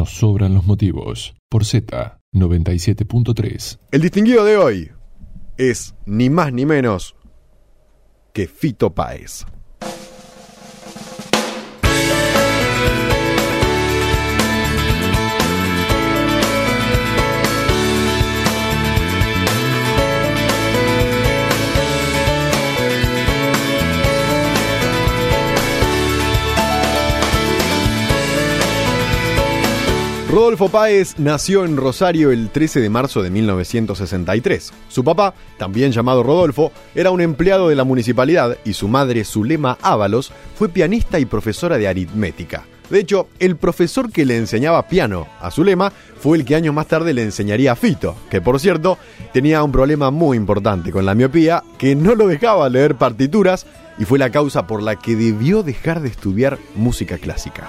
nos sobran los motivos. Por Z 97.3. El distinguido de hoy es ni más ni menos que Fito Páez. Rodolfo Páez nació en Rosario el 13 de marzo de 1963. Su papá, también llamado Rodolfo, era un empleado de la municipalidad y su madre, Zulema Ábalos, fue pianista y profesora de aritmética. De hecho, el profesor que le enseñaba piano a Zulema fue el que años más tarde le enseñaría a Fito, que por cierto tenía un problema muy importante con la miopía, que no lo dejaba leer partituras y fue la causa por la que debió dejar de estudiar música clásica.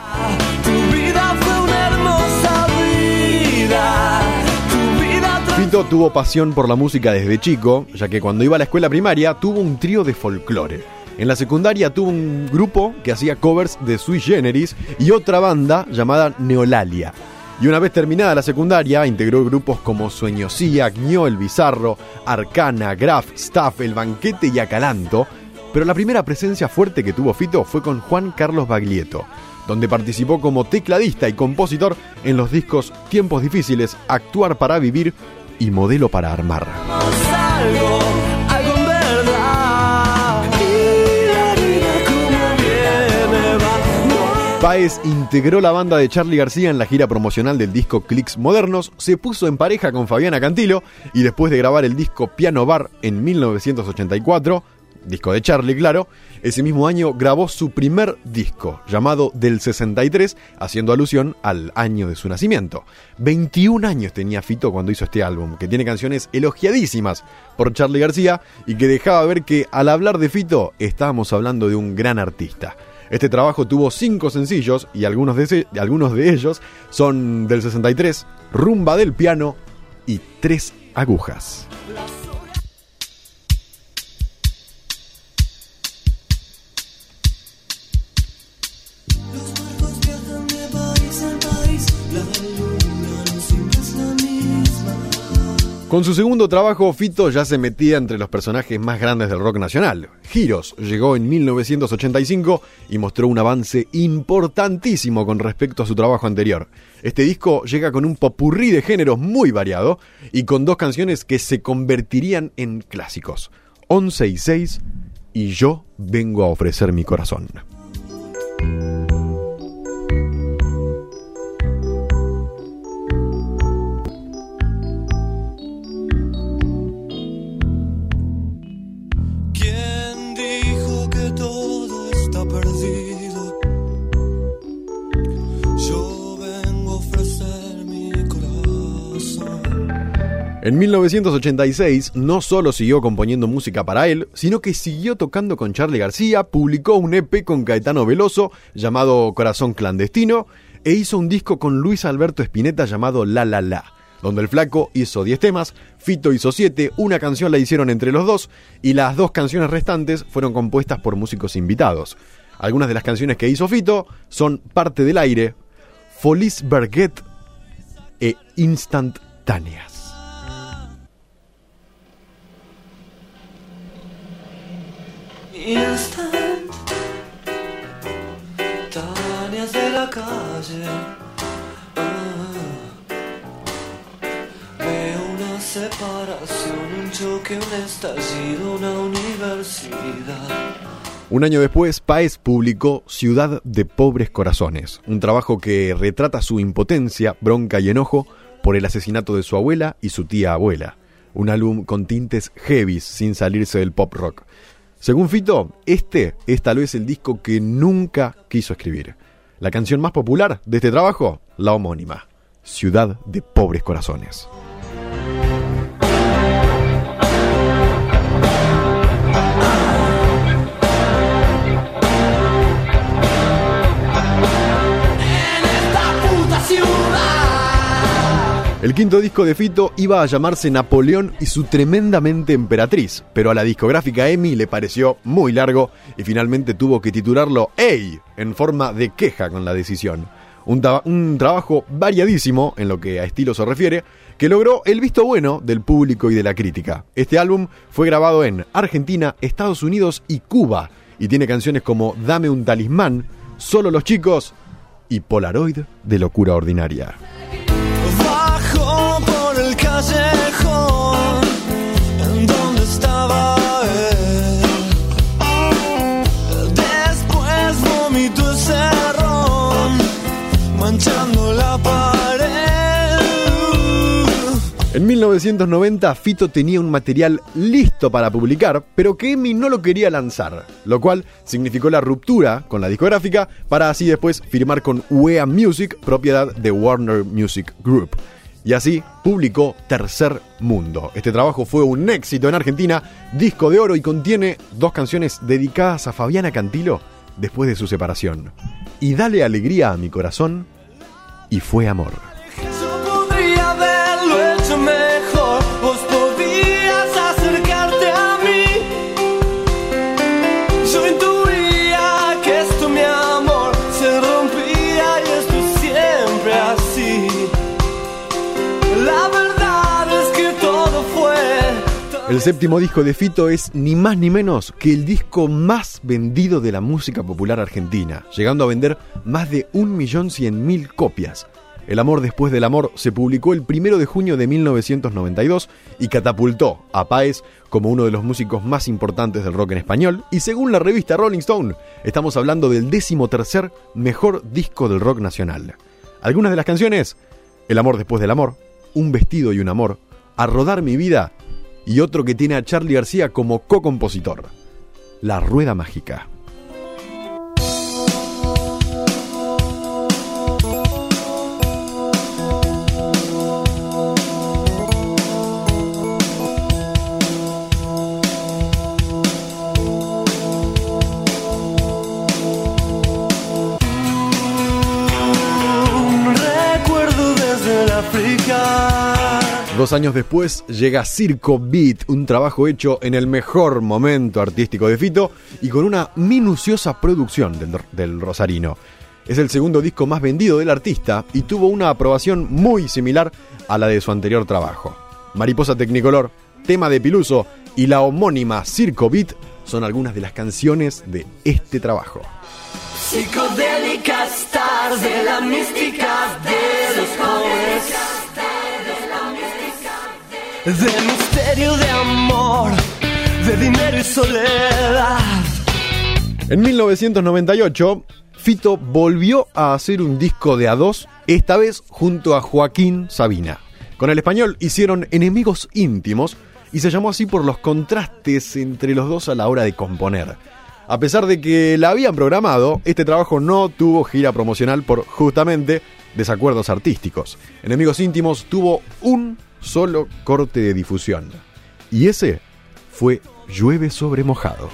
Fito tuvo pasión por la música desde chico, ya que cuando iba a la escuela primaria tuvo un trío de folclore. En la secundaria tuvo un grupo que hacía covers de Sui Generis y otra banda llamada Neolalia. Y una vez terminada la secundaria, integró grupos como Sueñosía, Gño el Bizarro, Arcana, Graf, Staff, El Banquete y Acalanto. Pero la primera presencia fuerte que tuvo Fito fue con Juan Carlos Baglietto, donde participó como tecladista y compositor en los discos Tiempos Difíciles, Actuar para Vivir y Modelo para Armar. Paez integró la banda de Charlie García en la gira promocional del disco Clicks Modernos, se puso en pareja con Fabiana Cantilo y después de grabar el disco Piano Bar en 1984, disco de Charlie, claro, ese mismo año grabó su primer disco, llamado Del 63, haciendo alusión al año de su nacimiento. 21 años tenía Fito cuando hizo este álbum, que tiene canciones elogiadísimas por Charlie García y que dejaba ver que al hablar de Fito estábamos hablando de un gran artista. Este trabajo tuvo cinco sencillos y algunos de, algunos de ellos son del 63, Rumba del Piano y Tres Agujas. Con su segundo trabajo, Fito ya se metía entre los personajes más grandes del rock nacional. Giros llegó en 1985 y mostró un avance importantísimo con respecto a su trabajo anterior. Este disco llega con un popurrí de géneros muy variado y con dos canciones que se convertirían en clásicos: 11 y 6 y Yo vengo a ofrecer mi corazón. En 1986 no solo siguió componiendo música para él, sino que siguió tocando con Charlie García, publicó un EP con Caetano Veloso llamado Corazón Clandestino e hizo un disco con Luis Alberto Spinetta llamado La La La, donde el flaco hizo 10 temas, Fito hizo 7, una canción la hicieron entre los dos y las dos canciones restantes fueron compuestas por músicos invitados. Algunas de las canciones que hizo Fito son Parte del Aire, Folies Berget e Instantáneas. Instantáneas de la calle. Ah, veo una separación, un choque, un estallido, universidad. Un año después, Paez publicó Ciudad de Pobres Corazones, un trabajo que retrata su impotencia, bronca y enojo por el asesinato de su abuela y su tía abuela. Un álbum con tintes heavies sin salirse del pop rock. Según Fito, este es tal vez el disco que nunca quiso escribir. La canción más popular de este trabajo, la homónima, Ciudad de Pobres Corazones. Quinto disco de Fito iba a llamarse Napoleón y su tremendamente emperatriz, pero a la discográfica EMI le pareció muy largo y finalmente tuvo que titularlo Ey, en forma de queja con la decisión. Un, trabajo variadísimo en lo que a estilo se refiere, que logró el visto bueno del público y de la crítica. Este álbum fue grabado en Argentina, Estados Unidos y Cuba, y tiene canciones como Dame un talismán, Solo los chicos y Polaroid de locura ordinaria. 1990 Fito tenía un material listo para publicar, pero que Emi no lo quería lanzar, lo cual significó la ruptura con la discográfica para así después firmar con UEA Music, propiedad de Warner Music Group. Y así publicó Tercer Mundo. Este trabajo fue un éxito en Argentina, disco de oro y contiene dos canciones dedicadas a Fabiana Cantilo después de su separación. Y Dale alegría a mi corazón y fue amor. El séptimo disco de Fito es ni más ni menos que el disco más vendido de la música popular argentina, llegando a vender más de 1.100.000 copias. El amor después del amor se publicó el 1 de junio de 1992 y catapultó a Páez como uno de los músicos más importantes del rock en español y según la revista Rolling Stone, estamos hablando del décimo tercer mejor disco del rock nacional. Algunas de las canciones, El amor después del amor, Un vestido y un amor, A rodar mi vida y otro que tiene a Charlie García como co-compositor, La Rueda Mágica. Recuerdo desde el África. Dos años después llega Circo Beat, un trabajo hecho en el mejor momento artístico de Fito y con una minuciosa producción del, del Rosarino. Es el segundo disco más vendido del artista y tuvo una aprobación muy similar a la de su anterior trabajo. Mariposa Tecnicolor, Tema de Piluso y la homónima Circo Beat son algunas de las canciones de este trabajo. De misterio de amor, de dinero y soledad. En 1998, Fito volvió a hacer un disco de a dos, esta vez junto a Joaquín Sabina. Con el español hicieron Enemigos íntimos y se llamó así por los contrastes entre los dos a la hora de componer. A pesar de que la habían programado, este trabajo no tuvo gira promocional por justamente desacuerdos artísticos. Enemigos íntimos tuvo un solo corte de difusión. Y ese fue Llueve sobre mojado.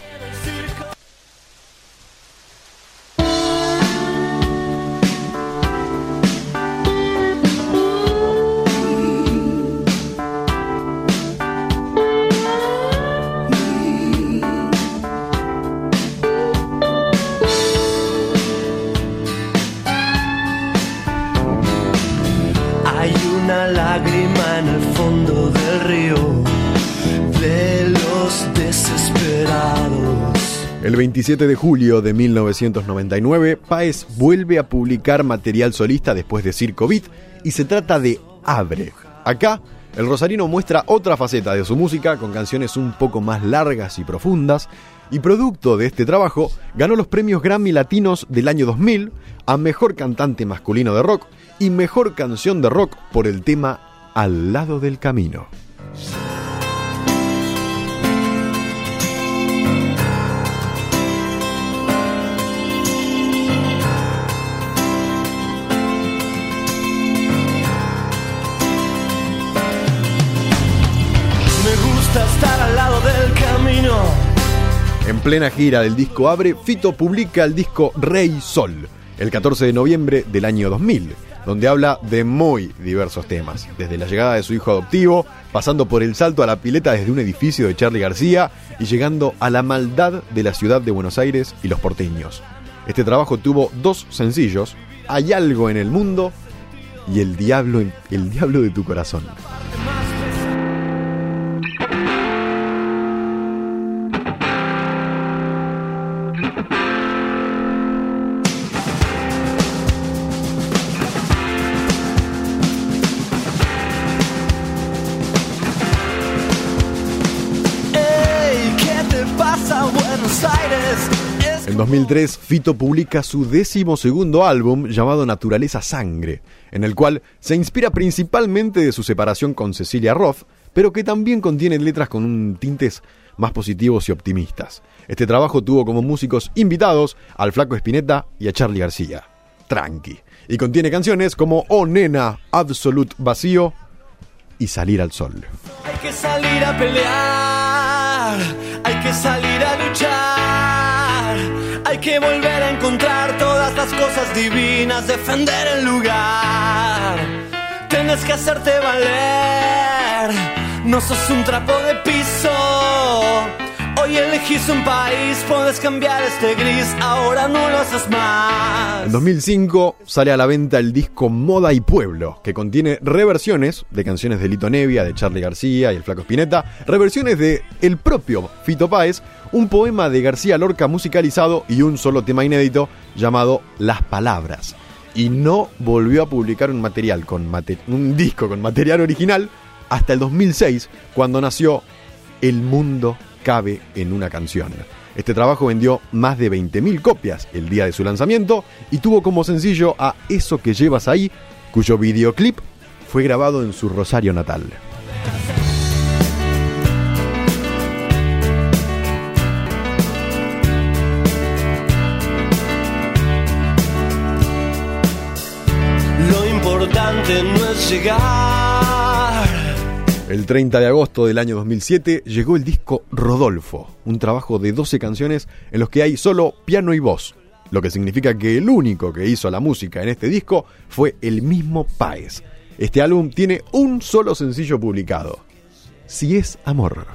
27 de julio de 1999, Páez vuelve a publicar material solista después de Circo Beat y se trata de Abre. Acá, el rosarino muestra otra faceta de su música con canciones un poco más largas y profundas y producto de este trabajo ganó los premios Grammy Latinos del año 2000 a Mejor Cantante Masculino de Rock y Mejor Canción de Rock por el tema Al lado del camino. Estar al lado del camino. En plena gira del disco Abre, Fito publica el disco Rey Sol, el 14 de noviembre del año 2000, donde habla de muy diversos temas, desde la llegada de su hijo adoptivo, pasando por el salto a la pileta desde un edificio de Charlie García y llegando a la maldad de la ciudad de Buenos Aires y los porteños. Este trabajo tuvo dos sencillos, Hay algo en el mundo y el diablo, el diablo de tu corazón. 2003, Fito publica su décimo segundo álbum llamado Naturaleza Sangre, en el cual se inspira principalmente de su separación con Cecilia Roth, pero que también contiene letras con tintes más positivos y optimistas. Este trabajo tuvo como músicos invitados al Flaco Espineta y a Charlie García. Tranqui. Y contiene canciones como Oh Nena, Absolute Vacío y Salir al Sol. Hay que salir a pelear, hay que salir a luchar, hay que volver a encontrar todas las cosas divinas, defender el lugar. Tienes que hacerte valer, no sos un trapo de piso. Hoy elegís un país, puedes cambiar este gris, ahora no lo haces más. En 2005 sale a la venta el disco Moda y Pueblo, que contiene reversiones de canciones de Lito Nevia, de Charlie García y el Flaco Spinetta, reversiones de el propio Fito Páez, un poema de García Lorca musicalizado y un solo tema inédito llamado Las Palabras. Y no volvió a publicar un material con un disco con material original hasta el 2006, cuando nació El mundo cabe en una canción. Este trabajo vendió más de 20.000 copias el día de su lanzamiento y tuvo como sencillo a Eso que llevas ahí, cuyo videoclip fue grabado en su Rosario natal. Lo importante no es llegar. El 30 de agosto del año 2007 llegó el disco Rodolfo, un trabajo de 12 canciones en los que hay solo piano y voz, lo que significa que el único que hizo la música en este disco fue el mismo Páez. Este álbum tiene un solo sencillo publicado, Si es amor.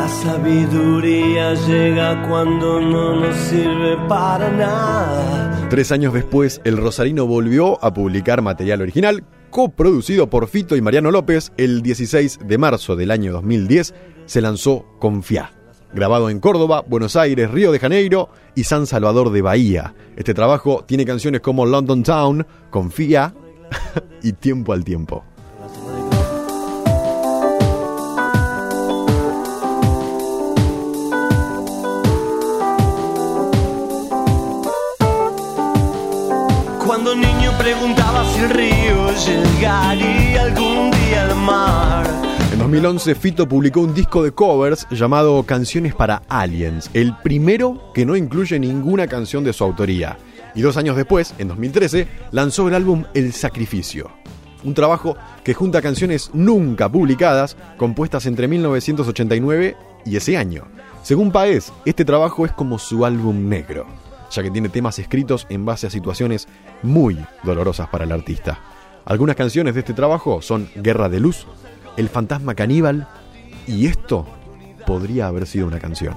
La sabiduría llega cuando no nos sirve para nada. Tres años después, el Rosarino volvió a publicar material original, coproducido por Fito y Mariano López. El 16 de marzo del año 2010 se lanzó Confía, grabado en Córdoba, Buenos Aires, Río de Janeiro y San Salvador de Bahía. Este trabajo tiene canciones como London Town, Confía y Tiempo al Tiempo. Cuando niño preguntaba si el río llegaría algún día al mar. En 2011, Fito publicó un disco de covers llamado Canciones para Aliens, el primero que no incluye ninguna canción de su autoría. Y dos años después, en 2013, lanzó el álbum El Sacrificio, un trabajo que junta canciones nunca publicadas, compuestas entre 1989 y ese año. Según Paez, este trabajo es como su álbum negro, ya que tiene temas escritos en base a situaciones muy dolorosas para el artista. Algunas canciones de este trabajo son Guerra de Luz, El Fantasma Caníbal y esto podría haber sido una canción.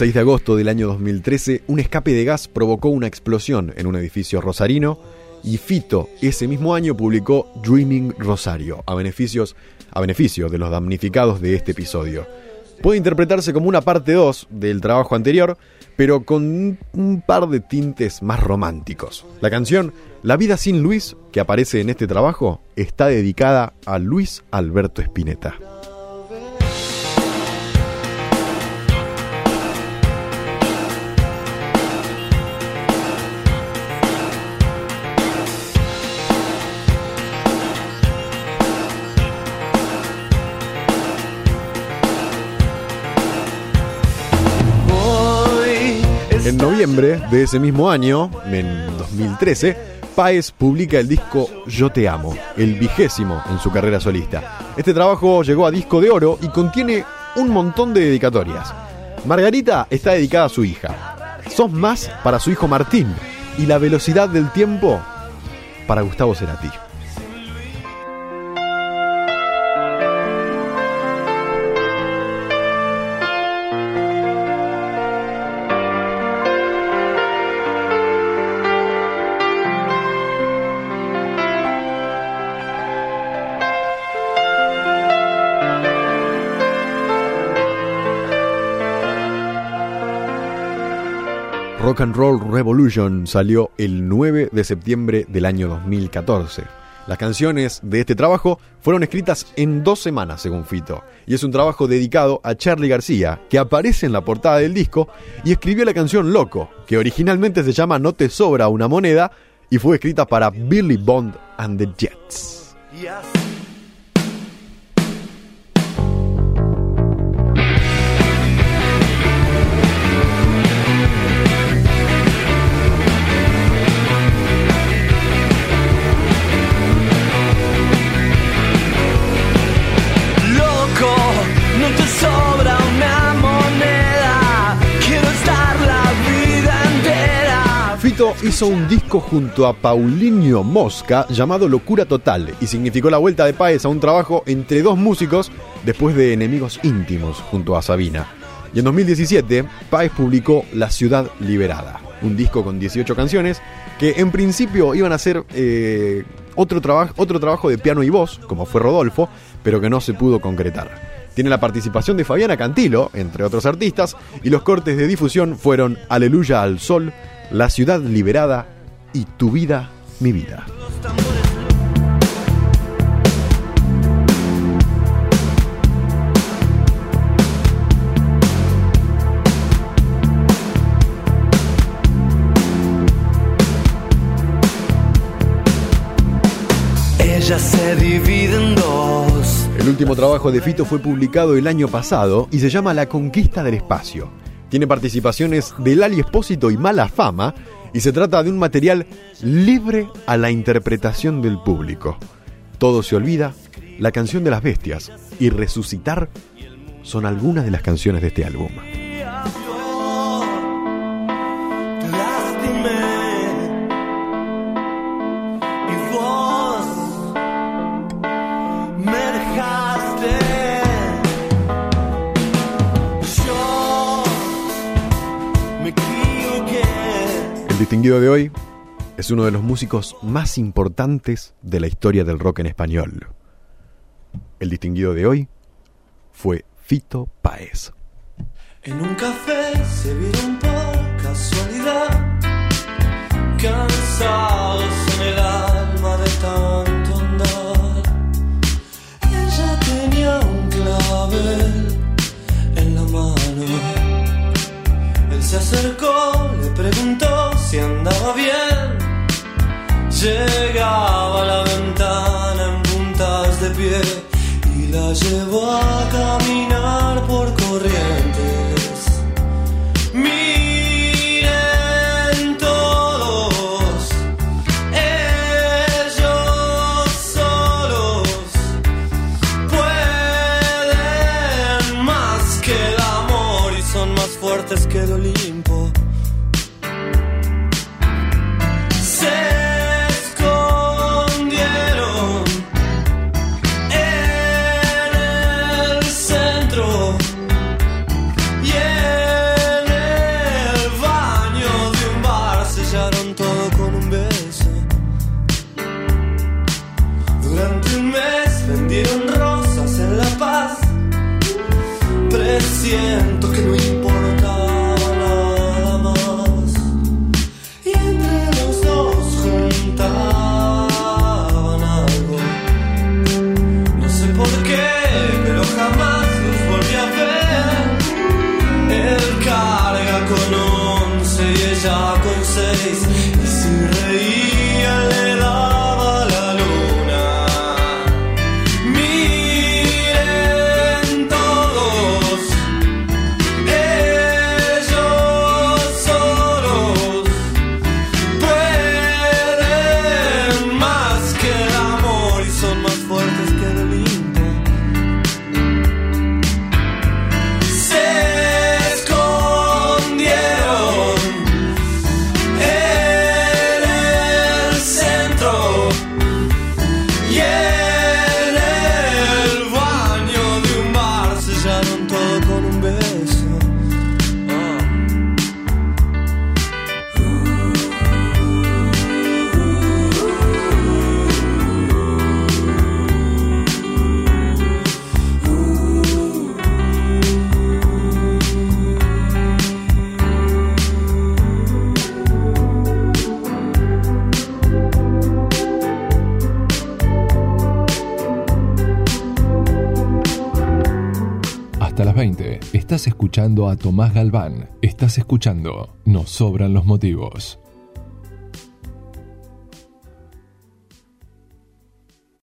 6 de agosto del año 2013, un escape de gas provocó una explosión en un edificio rosarino y Fito ese mismo año publicó Dreaming Rosario a, beneficios, a beneficio de los damnificados de este episodio. Puede interpretarse como una parte 2 del trabajo anterior, pero con un- par de tintes más románticos. La canción La vida sin Luis, que aparece en este trabajo, está dedicada a Luis Alberto Spinetta. Noviembre de ese mismo año, en 2013, Páez publica el disco Yo Te Amo, el vigésimo en su carrera solista. Este trabajo llegó a disco de oro y contiene un montón de dedicatorias. Margarita está dedicada a su hija. Sos más para su hijo Martín y la velocidad del tiempo para Gustavo Cerati. Rock and Roll Revolution salió el 9 de septiembre del año 2014. Las canciones de este trabajo fueron escritas en dos semanas, según Fito, y es un trabajo dedicado a Charlie García, que aparece en la portada del disco y escribió la canción Loco, que originalmente se llama No te sobra una moneda y fue escrita para Billy Bond and the Jets. Hizo un disco junto a Paulinho Mosca llamado Locura Total y significó la vuelta de Páez a un trabajo entre dos músicos después de Enemigos Íntimos junto a Sabina. Y en 2017, Páez publicó La Ciudad Liberada, un disco con 18 canciones que en principio iban a ser eh, otro, otro trabajo de piano y voz, como fue Rodolfo, pero que no se pudo concretar. Tiene la participación de Fabiana Cantilo, entre otros artistas, y los cortes de difusión fueron Aleluya al Sol, La Ciudad Liberada y Tu Vida, Mi Vida. Ella se divide en dos. El último trabajo de Fito fue publicado el año pasado y se llama La Conquista del Espacio. Tiene participaciones de Lali Espósito y Mala Fama y se trata de un material libre a la interpretación del público. Todo se olvida, La canción de las bestias y Resucitar son algunas de las canciones de este álbum. Distinguido de hoy es uno de los músicos más importantes de la historia del rock en español. El distinguido de hoy fue Fito Páez. En un café se vieron por casualidad, cansados en el alma de tanto andar. Ella tenía un clavel en la mano. Él se acercó, le preguntó bien. Llegaba a la ventana en puntas de pie y la llevó a caminar por corrientes. Yeah. Escuchando a Tomás Galván. Estás escuchando Nos sobran los motivos.